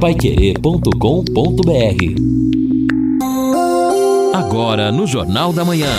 paiquerê.com.br Agora no Jornal da Manhã.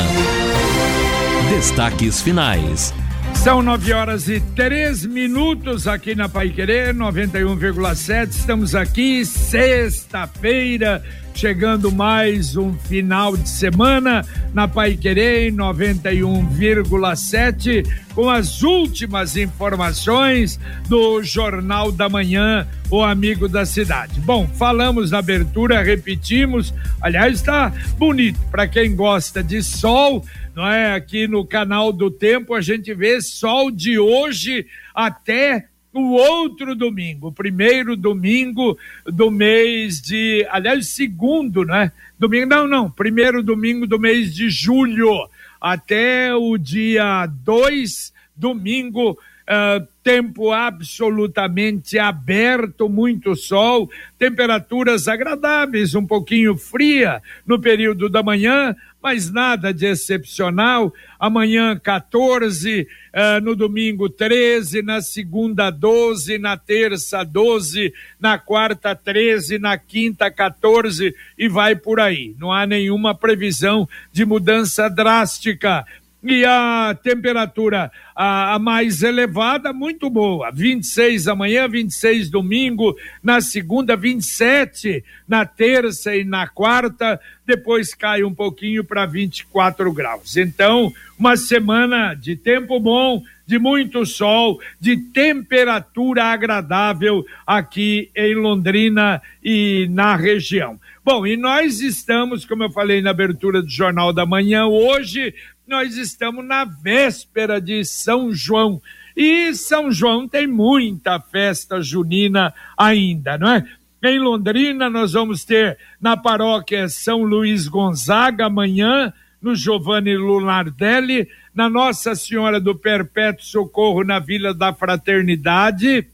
Destaques finais. São nove horas e três minutos aqui na Pai Querer 91,7. Estamos aqui sexta-feira, chegando mais um final de semana na Pai Querer 91,7 com as últimas informações do Jornal da Manhã, o amigo da cidade. Bom, falamos na abertura, repetimos. Aliás, está bonito para quem gosta de sol não é? Aqui no canal do Tempo a gente vê sol de hoje até o outro domingo, primeiro domingo do mês de, aliás, segundo, né? Domingo, não, não, primeiro domingo do mês de julho, até o dia 2, domingo, uh, tempo absolutamente aberto, muito sol, temperaturas agradáveis, um pouquinho fria no período da manhã, mas nada de excepcional. Amanhã 14, uh, eh, no domingo 13, na segunda 12, na terça 12, na quarta 13, na quinta 14 e vai por aí. Não há nenhuma previsão de mudança drástica e a temperatura a, a, mais elevada, muito boa. 26 amanhã, 26 domingo, na segunda, 27 na terça e na quarta, depois cai um pouquinho para 24 graus. Então, uma semana de tempo bom, de muito sol, de temperatura agradável aqui em Londrina e na região. Bom, e nós estamos, como eu falei na abertura do Jornal da Manhã, hoje nós estamos na véspera de São João. E São João tem muita festa junina ainda, não é? Em Londrina, nós vamos ter na paróquia São Luís Gonzaga amanhã, no Giovanni Lunardelli, na Nossa Senhora do Perpétuo Socorro, na Vila da Fraternidade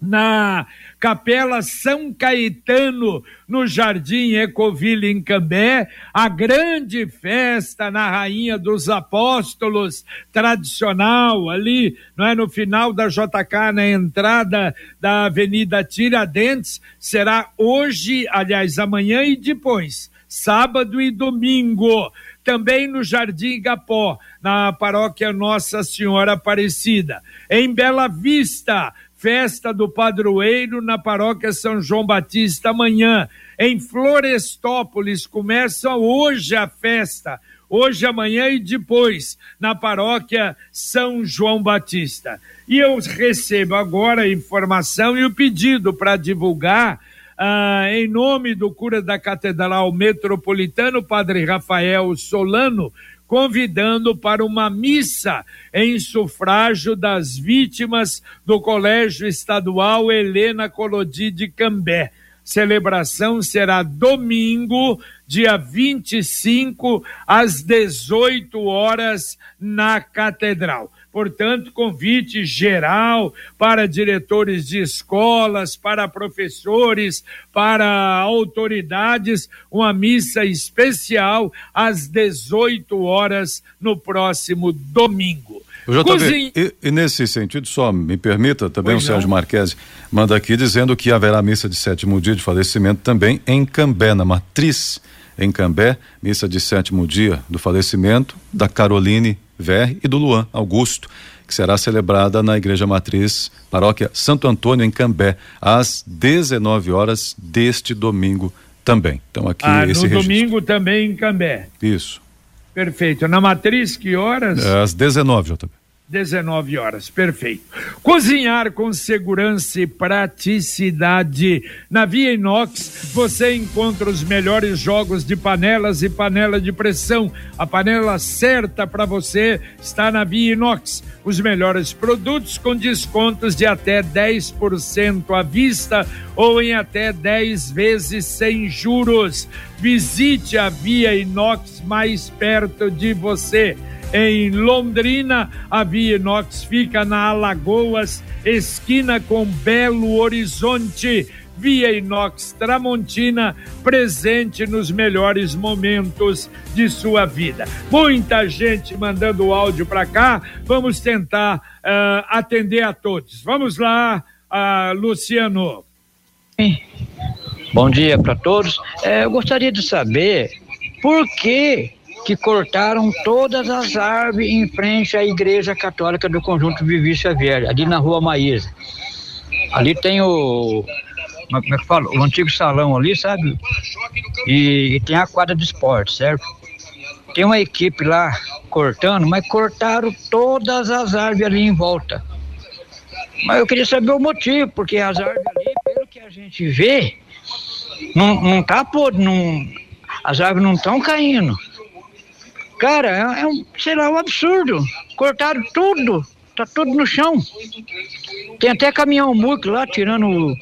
na Capela São Caetano, no Jardim Ecoville, em Cambé, a grande festa na Rainha dos Apóstolos, tradicional, ali, não é, no final da JK, na entrada da Avenida Tiradentes, será hoje, aliás, amanhã e depois, sábado e domingo. Também no Jardim Igapó, na paróquia Nossa Senhora Aparecida. Em Bela Vista, festa do padroeiro na paróquia São João Batista amanhã. Em Florestópolis começa hoje a festa, hoje, amanhã e depois, na paróquia São João Batista. E eu recebo agora a informação e o pedido para divulgar. Ah, em nome do cura da Catedral Metropolitano, Padre Rafael Solano, convidando para uma missa em sufrágio das vítimas do Colégio Estadual Helena Colodi de Cambé. Celebração será domingo, dia 25, às 18 horas, na Catedral. Portanto, convite geral para diretores de escolas, para professores, para autoridades, uma missa especial às 18 horas no próximo domingo. JB, Cozinha... e, e, nesse sentido, só me permita, também pois o Sérgio Marques manda aqui dizendo que haverá missa de sétimo dia de falecimento também em Cambé, na matriz em Cambé, missa de sétimo dia do falecimento da Caroline Ver e do Luan Augusto, que será celebrada na Igreja Matriz, Paróquia Santo Antônio, em Cambé, às 19 horas deste domingo também. Então aqui ah, esse no registro. domingo também em Cambé. Isso. Perfeito. Na Matriz, que horas? É, às 19, JB. 19 horas, perfeito. Cozinhar com segurança e praticidade. Na Via Inox você encontra os melhores jogos de panelas e panela de pressão. A panela certa para você está na Via Inox. Os melhores produtos com descontos de até 10% à vista ou em até 10 vezes sem juros. Visite a Via Inox mais perto de você em Londrina. A Via Inox fica na Alagoas, esquina com Belo Horizonte. Via Inox Tramontina, presente nos melhores momentos de sua vida. Muita gente mandando áudio para cá, vamos tentar uh, atender a todos. Vamos lá, uh, Luciano. Bom dia para todos. É, eu gostaria de saber por que que cortaram todas as árvores em frente à Igreja Católica do Conjunto Vivi Xavier, ali na Rua Maísa. Ali tem o como é que fala? O antigo salão ali, sabe? E, e tem a quadra de esporte, certo? Tem uma equipe lá cortando, mas cortaram todas as árvores ali em volta. Mas eu queria saber o motivo, porque as árvores ali, pelo que a gente vê, não, não tá podre, não, as árvores não estão caindo. Cara, é, é, um, sei lá, um absurdo. Cortaram tudo, tá tudo no chão. Tem até caminhão muco lá tirando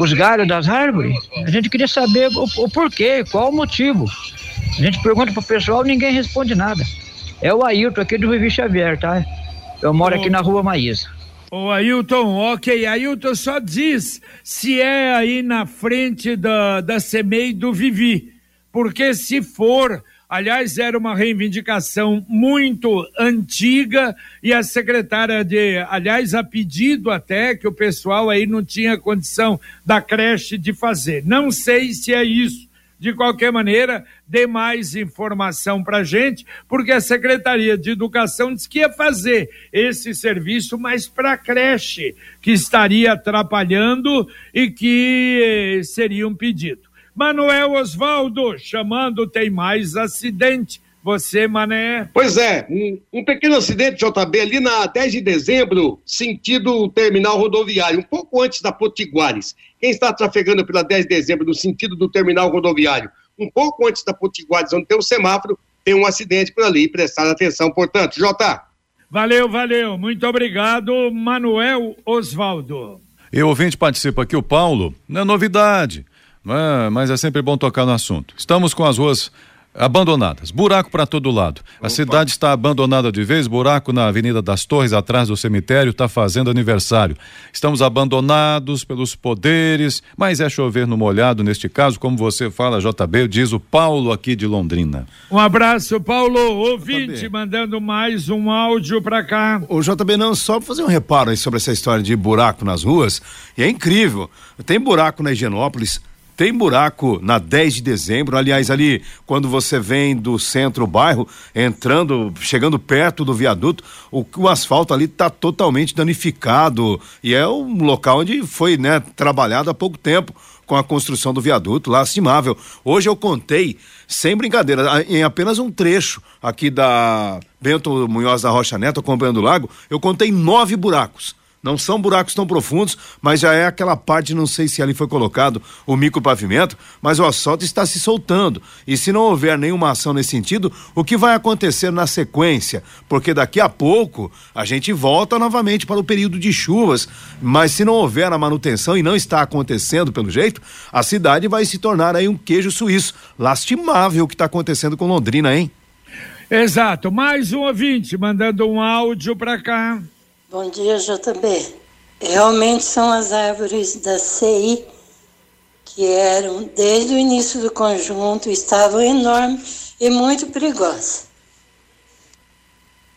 os galhos das árvores. A gente queria saber o, o porquê, qual o motivo. A gente pergunta pro pessoal ninguém responde nada. É o Ailton aqui do Vivi Xavier, tá? Eu moro aqui na rua Maísa. Ô Ailton, ok, Ailton só diz se é aí na frente da, da CEMEI do Vivi, porque se for, aliás, era uma reivindicação muito antiga e a secretária de, aliás, a pedido até que o pessoal aí não tinha condição da creche de fazer. Não sei se é isso. De qualquer maneira, dê mais informação para gente, porque a Secretaria de Educação disse que ia fazer esse serviço, mas para a creche, que estaria atrapalhando e que seria um pedido. Manuel Osvaldo, chamando, tem mais acidente. Você, Mané? Pois é, um, um, pequeno acidente, JB, ali na 10 de dezembro, sentido terminal rodoviário, um pouco antes da Potiguares. Quem está trafegando pela 10 de dezembro no sentido do terminal rodoviário, um pouco antes da Potiguares, onde tem um semáforo, tem um acidente por ali, prestar atenção, portanto. Jota. Valeu, valeu. Muito obrigado, Manuel Osvaldo. E o ouvinte participa aqui, o Paulo. Não é novidade, mas é sempre bom tocar no assunto. Estamos com as ruas abandonadas, buraco para todo lado. Opa. A cidade está abandonada de vez, buraco na Avenida das Torres, atrás do cemitério, está fazendo aniversário. Estamos abandonados pelos poderes, mas é chover no molhado neste caso, como você fala, JB, diz o Paulo aqui de Londrina. Um abraço, Paulo, ouvinte, JB. mandando mais um áudio para cá. O JB, não, só fazer um reparo aí sobre essa história de buraco nas ruas, e é incrível. Tem buraco na Higienópolis, tem buraco na 10 de dezembro, aliás, ali quando você vem do centro bairro, entrando, chegando perto do viaduto, o, o asfalto ali está totalmente danificado e é um local onde foi, né, trabalhado há pouco tempo com a construção do viaduto, lastimável. Hoje eu contei, sem brincadeira, em apenas um trecho aqui da Bento Munhoz da Rocha Neto, acompanhando o lago, eu contei nove buracos. Não são buracos tão profundos, mas já é aquela parte, não sei se ali foi colocado o micropavimento, mas o asfalto está se soltando. E se não houver nenhuma ação nesse sentido, o que vai acontecer na sequência? Porque daqui a pouco a gente volta novamente para o período de chuvas, mas se não houver a manutenção e não está acontecendo pelo jeito, a cidade vai se tornar aí um queijo suíço. Lastimável o que está acontecendo com Londrina, hein? Exato. Mais um ouvinte mandando um áudio para cá. Bom dia, JB. Realmente são as árvores da CI que eram, desde o início do conjunto, estavam enormes e muito perigosas.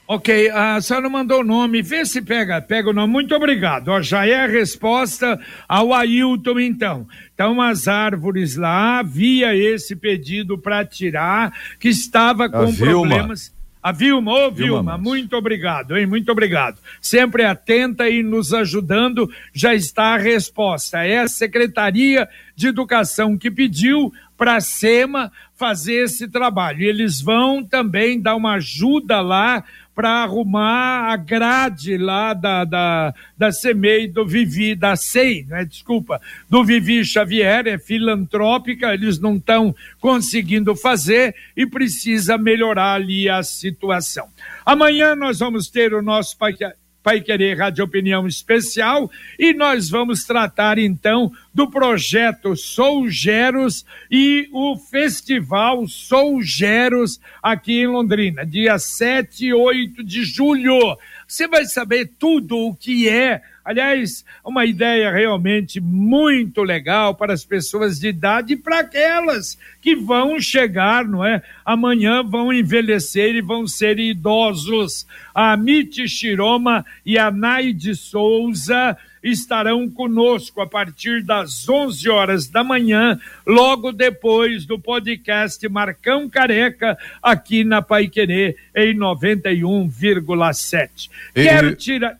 Ok, a senhora mandou o nome, vê se pega, pega o nome. Muito obrigado. Ó, já é a resposta ao Ailton, então. Então, as árvores lá, havia esse pedido para tirar, que estava com problemas. A Vilma, ô Vilma, Vilma muito obrigado, hein? Muito obrigado. Sempre atenta e nos ajudando, já está a resposta. É a Secretaria de Educação que pediu para a SEMA fazer esse trabalho. E eles vão também dar uma ajuda lá para arrumar a grade lá da, da, da CEMEI, do Vivi, da SEI, né? desculpa, do Vivi Xavier, é filantrópica, eles não estão conseguindo fazer e precisa melhorar ali a situação. Amanhã nós vamos ter o nosso Pai Querer Rádio Opinião Especial e nós vamos tratar então do projeto Sou Geros e o Festival Sou Geros aqui em Londrina, dia 7 e 8 de julho. Você vai saber tudo o que é Aliás, uma ideia realmente muito legal para as pessoas de idade e para aquelas que vão chegar, não é? Amanhã vão envelhecer e vão ser idosos. A Miti Shiroma e a Naide Souza estarão conosco a partir das 11 horas da manhã, logo depois do podcast Marcão Careca, aqui na Paiquerê, em 91,7. Quero tirar.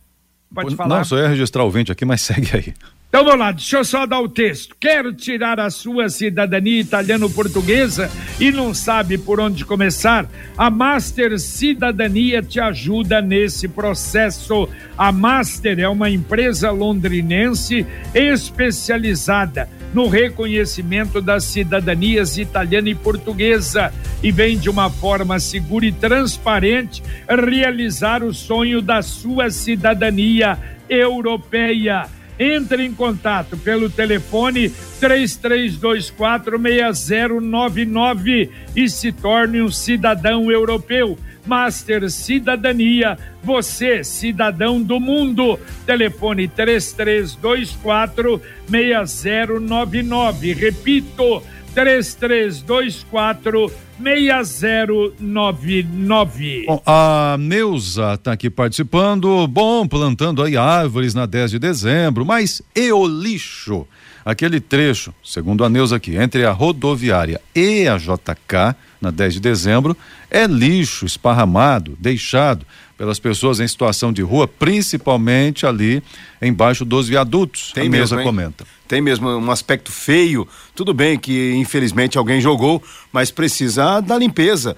Pode falar. Não, só ia registrar o vinte aqui, mas segue aí. Então vamos lá, deixa eu só dar o texto. Quero tirar a sua cidadania italiano-portuguesa e não sabe por onde começar? A Master Cidadania te ajuda nesse processo. A Master é uma empresa londrinense especializada no reconhecimento das cidadanias italiana e portuguesa e vem de uma forma segura e transparente realizar o sonho da sua cidadania europeia entre em contato pelo telefone 33246099 e se torne um cidadão europeu. Master Cidadania, você, cidadão do mundo. Telefone 3324 6099. Repito, 3324 6099. Bom, a Neuza está aqui participando. Bom, plantando aí árvores na 10 de dezembro, mas e o lixo? Aquele trecho, segundo a Neuza aqui, entre a rodoviária e a JK, na 10 de dezembro, é lixo esparramado, deixado pelas pessoas em situação de rua, principalmente ali embaixo dos viadutos. Tem a mesmo, mesa comenta. Tem mesmo um aspecto feio. Tudo bem que infelizmente alguém jogou, mas precisa da limpeza,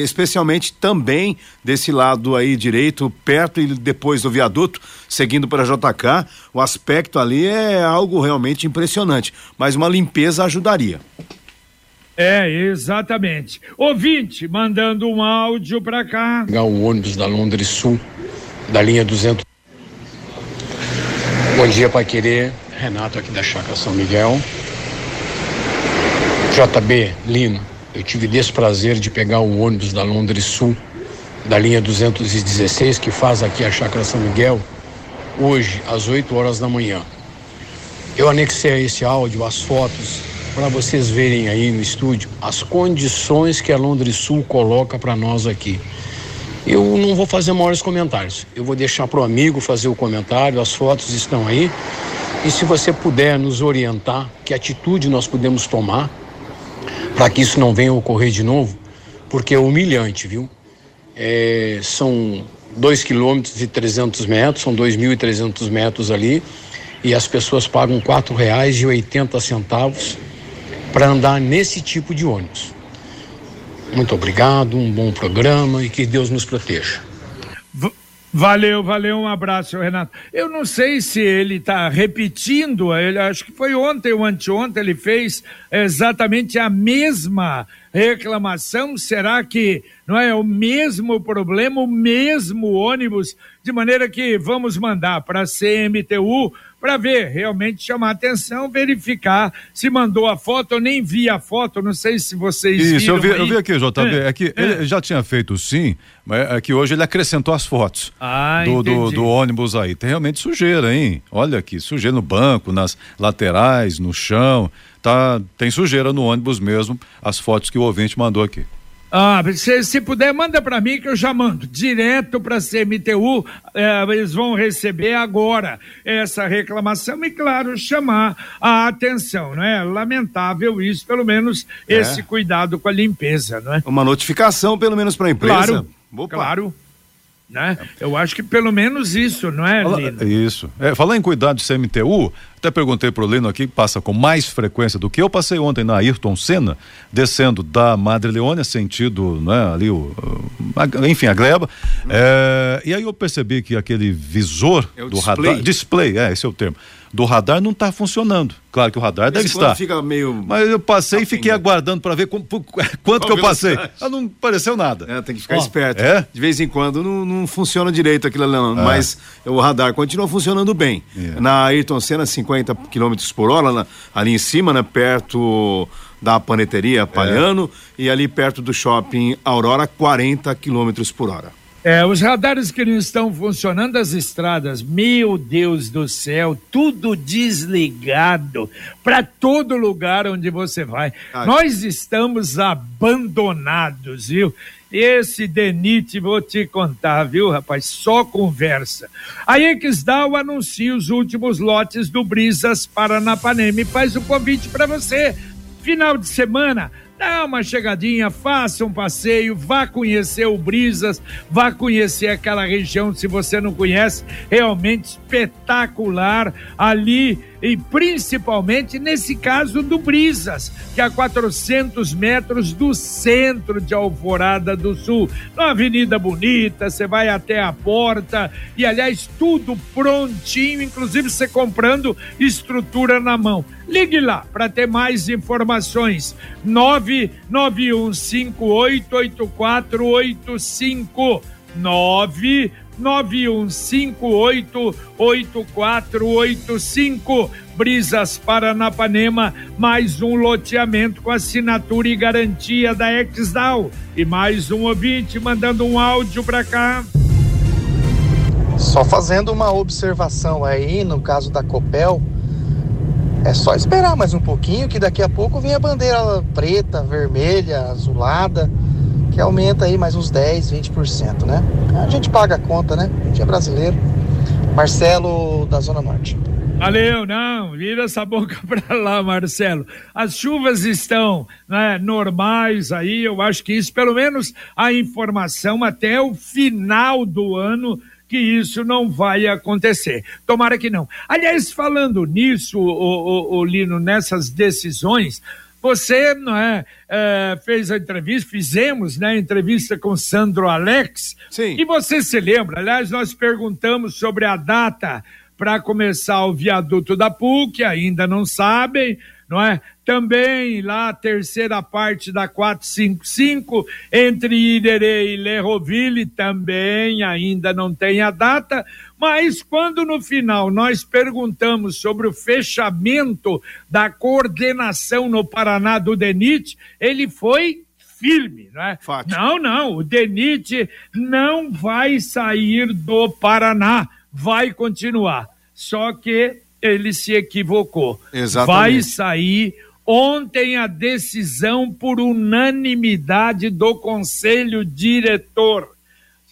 especialmente também desse lado aí direito, perto e depois do viaduto, seguindo para JK. O aspecto ali é algo realmente impressionante, mas uma limpeza ajudaria. É, exatamente. Ouvinte, mandando um áudio para cá. Pegar o ônibus da Londres Sul, da linha 200. Bom dia, Pai Querer. Renato aqui da Chácara São Miguel. JB Lima, eu tive desprazer de pegar o ônibus da Londres Sul, da linha 216, que faz aqui a Chácara São Miguel, hoje, às 8 horas da manhã. Eu anexei a esse áudio as fotos para vocês verem aí no estúdio as condições que a Londres Sul coloca para nós aqui. Eu não vou fazer maiores comentários. Eu vou deixar para o amigo fazer o comentário, as fotos estão aí. E se você puder nos orientar, que atitude nós podemos tomar para que isso não venha a ocorrer de novo, porque é humilhante, viu? É, são 2 quilômetros e 300 metros, são 2.300 metros ali, e as pessoas pagam R$ 4,80 para andar nesse tipo de ônibus. Muito obrigado, um bom programa e que Deus nos proteja. Valeu, valeu, um abraço, Renato. Eu não sei se ele está repetindo, ele acho que foi ontem ou anteontem ele fez exatamente a mesma reclamação. Será que não é o mesmo problema, o mesmo ônibus? De maneira que vamos mandar para a CMTU para ver, realmente chamar atenção, verificar se mandou a foto. Eu nem vi a foto, não sei se vocês Isso, viram. eu vi, eu vi aqui, JB. É, é que é. ele já tinha feito sim, mas é que hoje ele acrescentou as fotos ah, do, do, do, ônibus aí. Tem realmente sujeira, hein? Olha aqui, sujeira no banco, nas laterais, no chão. Tá, tem sujeira no ônibus mesmo, as fotos que o ouvinte mandou aqui. Ah, se, se puder, manda para mim que eu já mando direto para a CMTU. Eh, eles vão receber agora essa reclamação e, claro, chamar a atenção, não é? Lamentável isso, pelo menos é. esse cuidado com a limpeza, não é? Uma notificação, pelo menos para a empresa. Claro, Opa. claro. Né? Eu acho que pelo menos isso, não é, Lino? Isso. É, falar em cuidado de CMTU, até perguntei pro Lino aqui, passa com mais frequência do que eu passei ontem na Ayrton Senna, descendo da Madre Leônia, sentido, né, ali o, a, enfim, a gleba, hum. é, e aí eu percebi que aquele visor é do display. radar, display, é, esse é o termo, do radar não está funcionando. Claro que o radar deve estar. Fica meio Mas eu passei e fiquei aguardando para ver quanto que eu passei. Ah, não apareceu nada. É, tem que ficar esperto. É? De vez em quando não, não funciona direito aquilo ali, é. mas o radar continua funcionando bem. É. Na Ayrton Senna, 50 km por hora, na, ali em cima, né, perto da paneteria Palhano, é. e ali perto do shopping Aurora, 40 km por hora. É, os radares que não estão funcionando, as estradas, meu Deus do céu, tudo desligado para todo lugar onde você vai. Ai. Nós estamos abandonados, viu? Esse Denite, vou te contar, viu, rapaz? Só conversa. A Exdal anuncia os últimos lotes do Brisas Paranapanema e faz o convite para você. Final de semana, dá uma chegadinha, faça um passeio, vá conhecer o Brisas, vá conhecer aquela região se você não conhece, realmente espetacular. Ali e principalmente nesse caso do Brisas, que é a 400 metros do centro de Alvorada do Sul. Uma avenida bonita, você vai até a porta e, aliás, tudo prontinho, inclusive você comprando estrutura na mão. Ligue lá para ter mais informações. 991588485 9 91588485. Brisas Paranapanema, mais um loteamento com assinatura e garantia da Exdal. E mais um ouvinte mandando um áudio para cá. Só fazendo uma observação aí, no caso da Copel, é só esperar mais um pouquinho que daqui a pouco vem a bandeira preta, vermelha, azulada que aumenta aí mais uns 10, 20%, né? A gente paga a conta, né? A gente é brasileiro. Marcelo, da Zona Norte. Valeu, não, vira essa boca para lá, Marcelo. As chuvas estão né, normais aí, eu acho que isso, pelo menos a informação até o final do ano, que isso não vai acontecer. Tomara que não. Aliás, falando nisso, o, o, o Lino, nessas decisões, você não é, é, fez a entrevista, fizemos né, a entrevista com Sandro Alex. Sim. E você se lembra? Aliás, nós perguntamos sobre a data para começar o viaduto da PUC, ainda não sabem, não é? Também lá a terceira parte da 455 entre Irerê e Lerroville também ainda não tem a data, mas quando no final nós perguntamos sobre o fechamento da coordenação no Paraná do DENIT, ele foi firme, não é? Fático. Não, não, o DENIT não vai sair do Paraná, vai continuar. Só que ele se equivocou. Exatamente. Vai sair ontem a decisão por unanimidade do conselho diretor.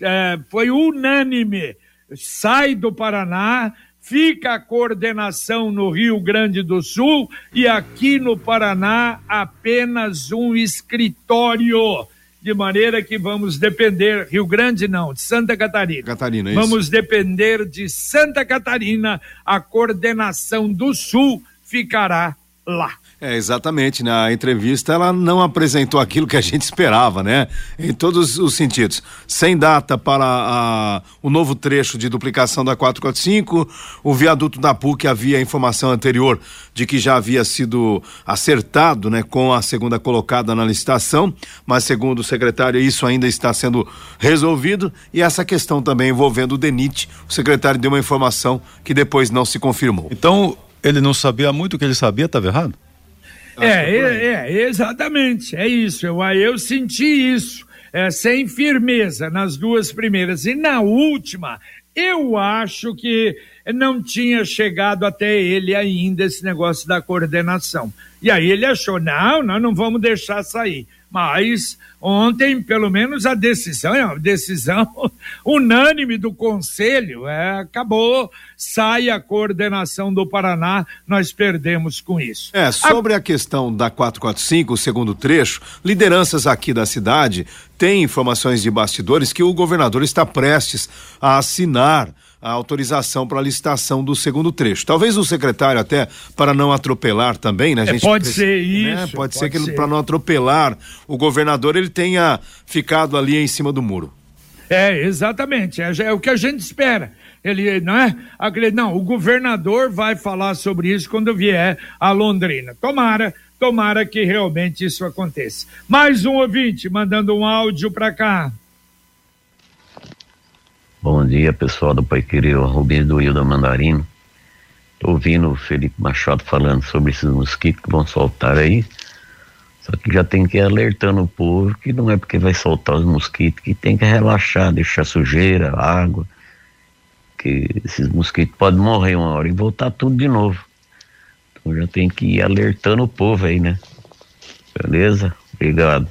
É, foi unânime sai do Paraná, fica a coordenação no Rio Grande do Sul e aqui no Paraná apenas um escritório. De maneira que vamos depender, Rio Grande não, de Santa Catarina. Catarina, isso. Vamos depender de Santa Catarina, a coordenação do Sul ficará lá. É, exatamente. Na entrevista, ela não apresentou aquilo que a gente esperava, né? Em todos os sentidos. Sem data para a, o novo trecho de duplicação da 445, o viaduto da PUC havia informação anterior de que já havia sido acertado, né, com a segunda colocada na licitação, mas segundo o secretário, isso ainda está sendo resolvido. E essa questão também envolvendo o DENIT, o secretário deu uma informação que depois não se confirmou. Então, ele não sabia muito o que ele sabia, estava errado? É, é, é, exatamente, é isso. Eu, eu senti isso, é, sem firmeza nas duas primeiras. E na última, eu acho que não tinha chegado até ele ainda esse negócio da coordenação. E aí ele achou: não, nós não vamos deixar sair. Mas ontem, pelo menos, a decisão é uma decisão unânime do Conselho. É, acabou, sai a coordenação do Paraná, nós perdemos com isso. É, sobre a, a questão da 445, o segundo trecho, lideranças aqui da cidade têm informações de bastidores que o governador está prestes a assinar a autorização para a licitação do segundo trecho. Talvez o secretário até para não atropelar também, né? É, pode ser né? isso. Pode, pode, ser que para não atropelar o governador ele tenha ficado ali em cima do muro. É, exatamente. É, é o que a gente espera. Ele, não é? Não, o governador vai falar sobre isso quando vier a Londrina. Tomara, tomara que realmente isso aconteça. Mais um ouvinte mandando um áudio para cá. Bom dia, pessoal do Pai Querer, Rubens do Hilda Mandarino. Tô ouvindo o Felipe Machado falando sobre esses mosquitos que vão soltar aí. Só que já tem que ir alertando o povo que não é porque vai soltar os mosquitos que tem que relaxar, deixar sujeira, água, que esses mosquitos podem morrer uma hora e voltar tudo de novo. Então já tem que ir alertando o povo aí, né? Beleza? Obrigado.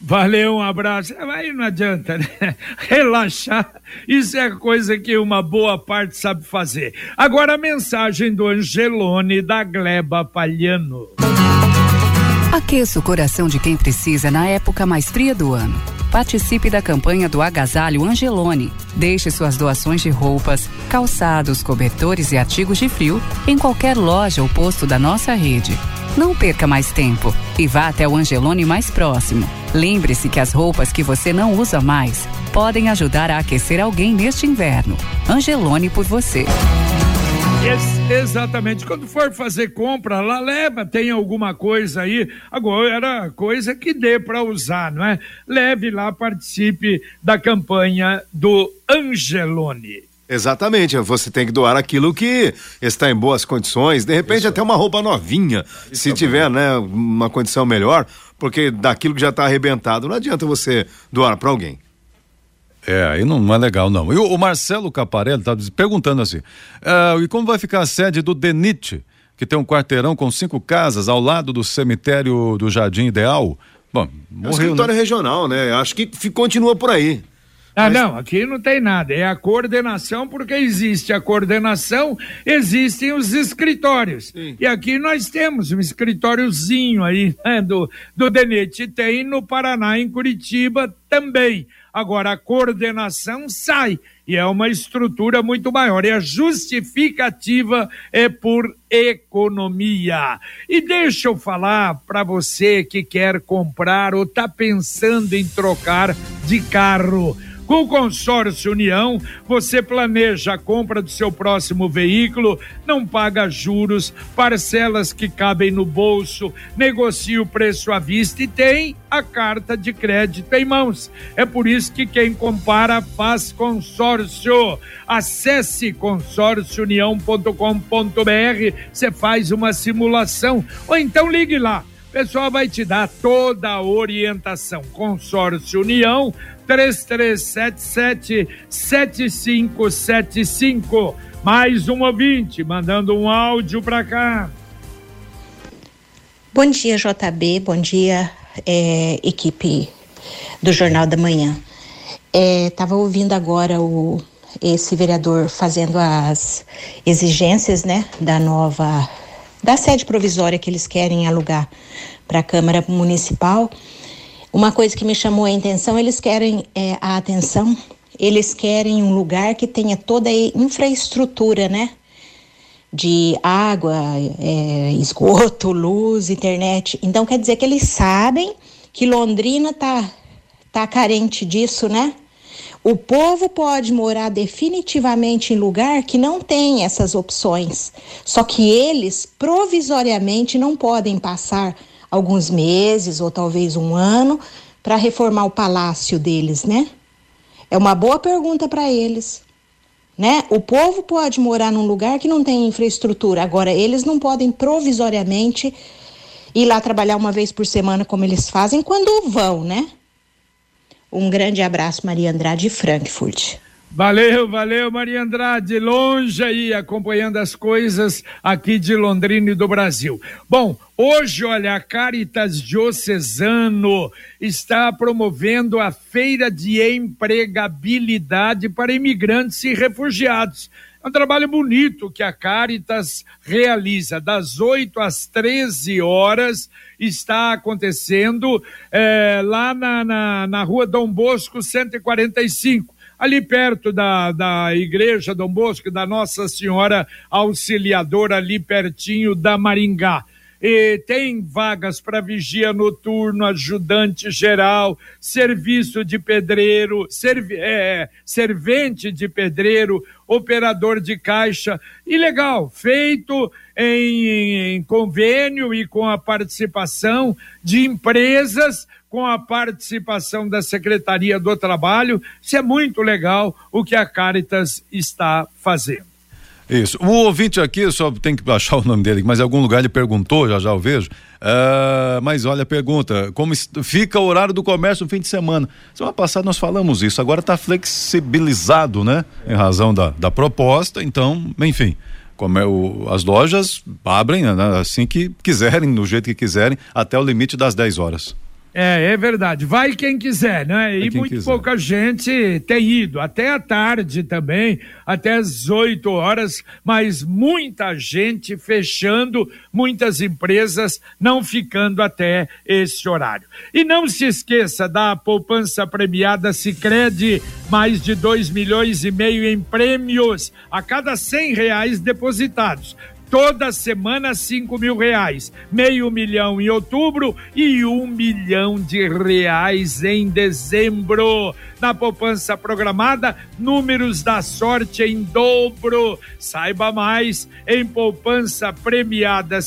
Valeu, um abraço. Aí não adianta, né? Relaxar, isso é coisa que uma boa parte sabe fazer. Agora a mensagem do Angelone da Gleba Palhano. Aqueça o coração de quem precisa na época mais fria do ano. Participe da campanha do Agasalho Angelone. Deixe suas doações de roupas, calçados, cobertores e artigos de frio em qualquer loja ou posto da nossa rede. Não perca mais tempo e vá até o Angelone mais próximo. Lembre-se que as roupas que você não usa mais podem ajudar a aquecer alguém neste inverno. Angelone por você. Ex exatamente. Quando for fazer compra, lá leva, tem alguma coisa aí. Agora, coisa que dê para usar, não é? Leve lá, participe da campanha do Angelone. Exatamente, você tem que doar aquilo que está em boas condições, de repente Isso. até uma roupa novinha, Isso se tiver, né, uma condição melhor, porque daquilo que já está arrebentado, não adianta você doar para alguém. É, aí não, é legal, não. E o, Marcelo Caparelli estava perguntando assim: uh, e como vai ficar a sede do DENIT, que tem um quarteirão com cinco casas ao lado do cemitério do Jardim Ideal? Bom, morreu, é um escritório né? regional, né? Acho que continua por aí. Ah, não, aqui não tem nada. É a coordenação, porque existe a coordenação, existem os escritórios. Sim. E aqui nós temos um escritóriozinho aí, né, do, do DENIT. Tem no Paraná, em Curitiba também. Agora, a coordenação sai e é uma estrutura muito maior. E a justificativa é por economia. E deixa eu falar para você que quer comprar ou está pensando em trocar de carro. Com o consórcio União, você planeja a compra do seu próximo veículo, não paga juros, parcelas que cabem no bolso, negocia o preço à vista e tem a carta de crédito em mãos. É por isso que quem compara faz consórcio. Acesse consórciounião.com.br, você faz uma simulação ou então ligue lá. O pessoal vai te dar toda a orientação. Consórcio União 3377 7575. Mais um ouvinte mandando um áudio para cá. Bom dia, JB. Bom dia, é, equipe do Jornal da Manhã. Estava é, ouvindo agora o, esse vereador fazendo as exigências né, da nova da sede provisória que eles querem alugar para a Câmara Municipal. Uma coisa que me chamou a atenção, eles querem é, a atenção, eles querem um lugar que tenha toda a infraestrutura, né? De água, é, esgoto, luz, internet. Então quer dizer que eles sabem que Londrina tá, tá carente disso, né? O povo pode morar definitivamente em lugar que não tem essas opções. Só que eles provisoriamente não podem passar alguns meses ou talvez um ano para reformar o palácio deles, né? É uma boa pergunta para eles. Né? O povo pode morar num lugar que não tem infraestrutura, agora eles não podem provisoriamente ir lá trabalhar uma vez por semana como eles fazem quando vão, né? Um grande abraço, Maria Andrade Frankfurt. Valeu, valeu, Maria Andrade, longe aí, acompanhando as coisas aqui de Londrina e do Brasil. Bom, hoje, olha, a Caritas Diocesano está promovendo a Feira de Empregabilidade para imigrantes e refugiados. É um trabalho bonito que a Caritas realiza. Das 8 às 13 horas está acontecendo é, lá na, na, na rua Dom Bosco 145 ali perto da, da igreja Dom Bosco, da Nossa Senhora Auxiliadora, ali pertinho da Maringá. E tem vagas para vigia noturno, ajudante geral, serviço de pedreiro, servi é, servente de pedreiro, operador de caixa. E legal, feito em, em convênio e com a participação de empresas com a participação da Secretaria do Trabalho. Isso é muito legal o que a Caritas está fazendo. Isso. O ouvinte aqui, só tem que achar o nome dele, mas em algum lugar ele perguntou, já já eu vejo. Uh, mas olha, pergunta: como fica o horário do comércio no fim de semana? Semana passada nós falamos isso, agora está flexibilizado, né? Em razão da, da proposta, então, enfim. Como é o, as lojas abrem né, assim que quiserem, do jeito que quiserem, até o limite das 10 horas. É, é verdade. Vai quem quiser, né? E muito quiser. pouca gente tem ido, até a tarde também, até as 8 horas, mas muita gente fechando, muitas empresas não ficando até esse horário. E não se esqueça da poupança premiada Sicredi mais de 2 milhões e meio em prêmios a cada 100 reais depositados toda semana cinco mil reais, meio milhão em outubro e um milhão de reais em dezembro. Na poupança programada, números da sorte em dobro. Saiba mais em poupança premiada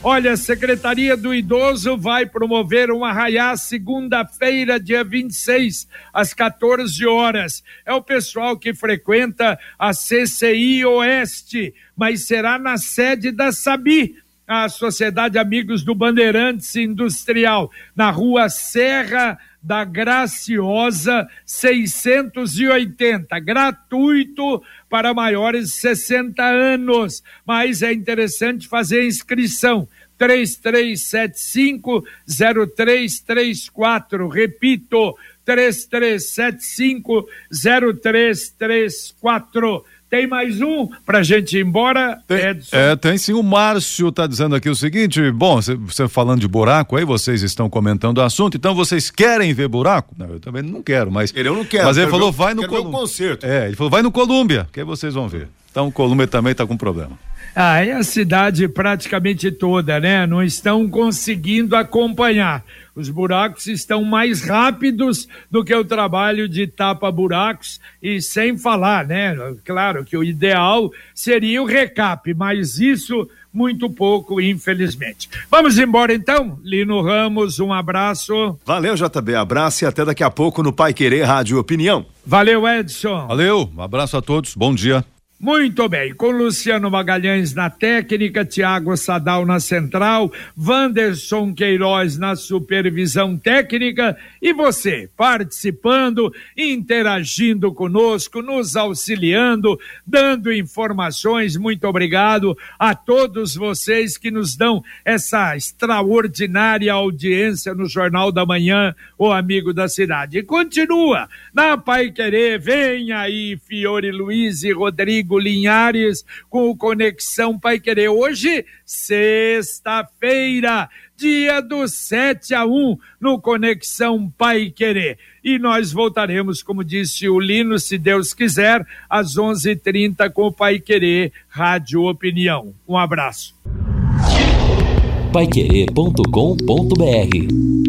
Olha, a Secretaria do Idoso vai promover um arraiá segunda-feira, dia 26, às 14 horas. É o pessoal que frequenta a CCI Oeste, mas será na sede da Sabi a Sociedade Amigos do Bandeirantes Industrial, na rua Serra da Graciosa 680, gratuito para maiores de 60 anos, mas é interessante fazer a inscrição. 3375 0334, repito, 3375 0334 tem mais um pra gente ir embora, tem, Edson? É, tem sim. O Márcio tá dizendo aqui o seguinte: bom, você falando de buraco aí, vocês estão comentando o assunto, então vocês querem ver buraco? Não, eu também não quero, mas. Ele eu não quero. Mas ele falou, ver, vai no Colômbia. É, ele falou, vai no Colômbia, que aí vocês vão ver. Então o Colômbia também tá com problema. Ah, é a cidade praticamente toda, né? Não estão conseguindo acompanhar. Os buracos estão mais rápidos do que o trabalho de tapa-buracos e sem falar, né? Claro que o ideal seria o recap, mas isso muito pouco, infelizmente. Vamos embora então? Lino Ramos, um abraço. Valeu, JB, abraço e até daqui a pouco no Pai Querer Rádio Opinião. Valeu, Edson. Valeu, um abraço a todos, bom dia. Muito bem, com Luciano Magalhães na técnica, Tiago Sadal na central, Wanderson Queiroz na supervisão técnica e você participando, interagindo conosco, nos auxiliando, dando informações. Muito obrigado a todos vocês que nos dão essa extraordinária audiência no Jornal da Manhã, o Amigo da Cidade. E continua na Pai Querer, vem aí Fiore Luiz e Rodrigo Rodrigo Linhares com o Conexão Pai Querer. Hoje, sexta-feira, dia do 7 a 1 no Conexão Pai Querer. E nós voltaremos, como disse o Lino, se Deus quiser, às 11:30 com o Pai Querer Rádio Opinião. Um abraço. Paiquerê.com.br